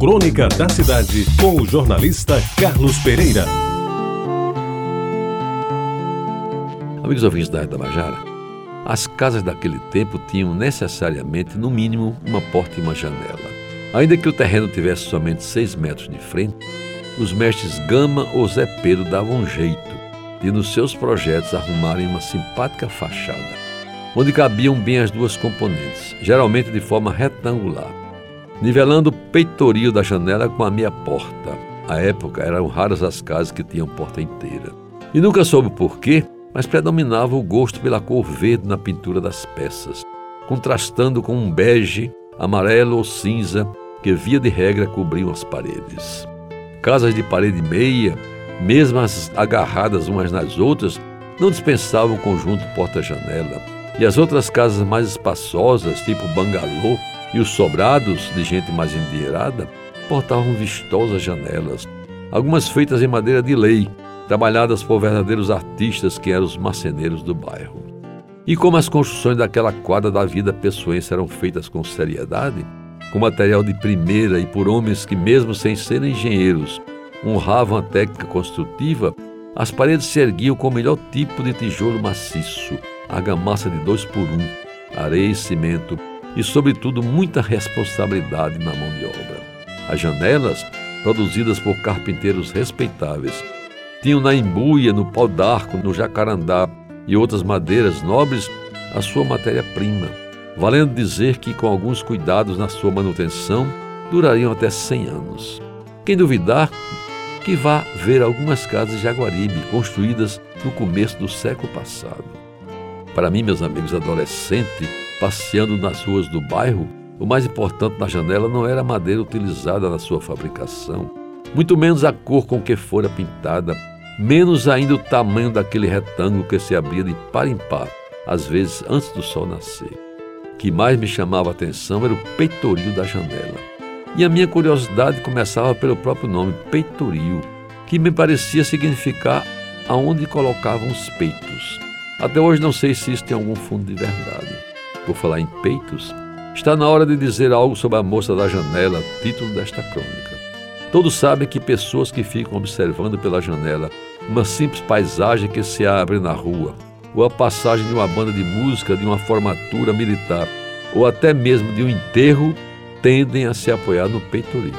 Crônica da Cidade, com o jornalista Carlos Pereira. Amigos ouvintes da Tabajara, as casas daquele tempo tinham necessariamente, no mínimo, uma porta e uma janela. Ainda que o terreno tivesse somente seis metros de frente, os mestres Gama ou Zé Pedro davam um jeito de, nos seus projetos, arrumarem uma simpática fachada, onde cabiam bem as duas componentes, geralmente de forma retangular, nivelando o peitoril da janela com a meia porta. À época, eram raras as casas que tinham porta inteira. E nunca soube porquê, mas predominava o gosto pela cor verde na pintura das peças, contrastando com um bege, amarelo ou cinza que, via de regra, cobriam as paredes. Casas de parede meia, mesmo as agarradas umas nas outras, não dispensavam o conjunto porta-janela. E as outras casas mais espaçosas, tipo bangalô, e os sobrados de gente mais endinheirada, portavam vistosas janelas, algumas feitas em madeira de lei, trabalhadas por verdadeiros artistas que eram os marceneiros do bairro. E como as construções daquela quadra da vida pessoense eram feitas com seriedade, com material de primeira e por homens que, mesmo sem serem engenheiros, honravam a técnica construtiva, as paredes se erguiam com o melhor tipo de tijolo maciço, argamassa de dois por um, areia e cimento, e, sobretudo, muita responsabilidade na mão de obra. As janelas, produzidas por carpinteiros respeitáveis, tinham na embuia, no pau d'arco, no jacarandá e outras madeiras nobres a sua matéria-prima, valendo dizer que, com alguns cuidados na sua manutenção, durariam até 100 anos. Quem duvidar, que vá ver algumas casas de Jaguaribe construídas no começo do século passado. Para mim, meus amigos adolescentes, passeando nas ruas do bairro, o mais importante na janela não era a madeira utilizada na sua fabricação, muito menos a cor com que fora pintada, menos ainda o tamanho daquele retângulo que se abria de par em par, às vezes antes do sol nascer. O que mais me chamava a atenção era o peitoril da janela. E a minha curiosidade começava pelo próprio nome, peitoril, que me parecia significar aonde colocavam os peitos. Até hoje não sei se isso tem algum fundo de verdade. Por falar em peitos, está na hora de dizer algo sobre a moça da janela, título desta crônica. Todos sabem que pessoas que ficam observando pela janela uma simples paisagem que se abre na rua, ou a passagem de uma banda de música, de uma formatura militar, ou até mesmo de um enterro, tendem a se apoiar no peitoril.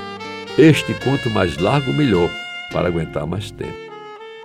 Este, quanto mais largo, melhor, para aguentar mais tempo.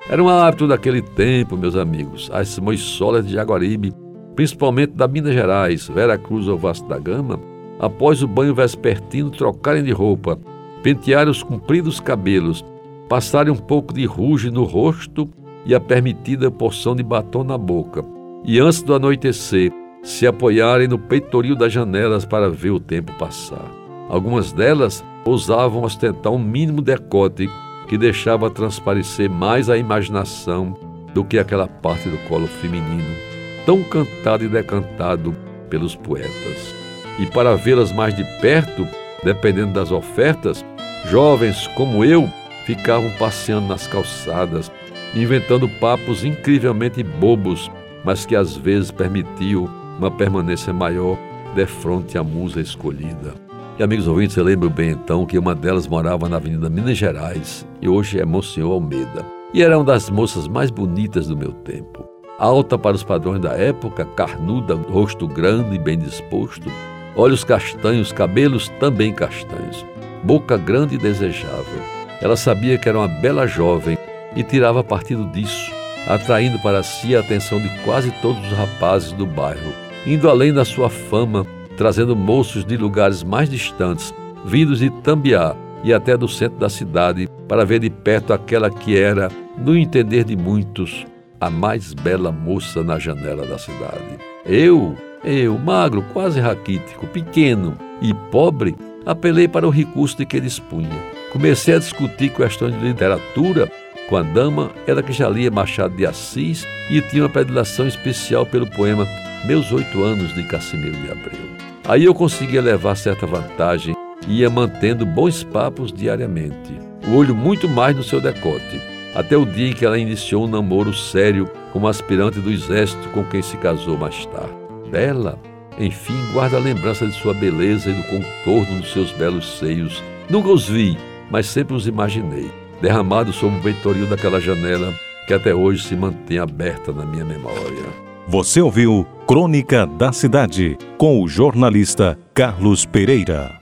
Era um hábito daquele tempo, meus amigos, as moissolas de Jaguaribe, principalmente da Minas Gerais, Vera Cruz ou Vasco da Gama, após o banho vespertino, trocarem de roupa, pentearem os compridos cabelos, passarem um pouco de ruge no rosto e a permitida porção de batom na boca, e antes do anoitecer, se apoiarem no peitoril das janelas para ver o tempo passar. Algumas delas ousavam ostentar um mínimo decote que deixava transparecer mais a imaginação do que aquela parte do colo feminino, tão cantado e decantado pelos poetas. E para vê-las mais de perto, dependendo das ofertas, jovens como eu ficavam passeando nas calçadas, inventando papos incrivelmente bobos, mas que às vezes permitiam uma permanência maior defronte à musa escolhida. E amigos ouvintes, você lembra bem então que uma delas morava na Avenida Minas Gerais e hoje é Monsenhor Almeida. E era uma das moças mais bonitas do meu tempo. Alta para os padrões da época, carnuda, rosto grande e bem disposto, olhos castanhos, cabelos também castanhos, boca grande e desejável. Ela sabia que era uma bela jovem e tirava partido disso, atraindo para si a atenção de quase todos os rapazes do bairro, indo além da sua fama, trazendo moços de lugares mais distantes, vindos de Tambiá e até do centro da cidade, para ver de perto aquela que era, no entender de muitos, a mais bela moça na janela da cidade. Eu, eu, magro, quase raquítico, pequeno e pobre, apelei para o recurso de que dispunha Comecei a discutir questões de literatura com a dama, ela que já lia Machado de Assis e tinha uma predileção especial pelo poema Meus Oito Anos de Cassimiro de Abreu. Aí eu conseguia levar certa vantagem e ia mantendo bons papos diariamente, o olho muito mais no seu decote, até o dia em que ela iniciou um namoro sério com uma aspirante do exército com quem se casou mais tarde. Bela, enfim, guarda a lembrança de sua beleza e do contorno dos seus belos seios. Nunca os vi, mas sempre os imaginei, derramados sob o peitoril daquela janela que até hoje se mantém aberta na minha memória. Você ouviu Crônica da Cidade com o jornalista Carlos Pereira.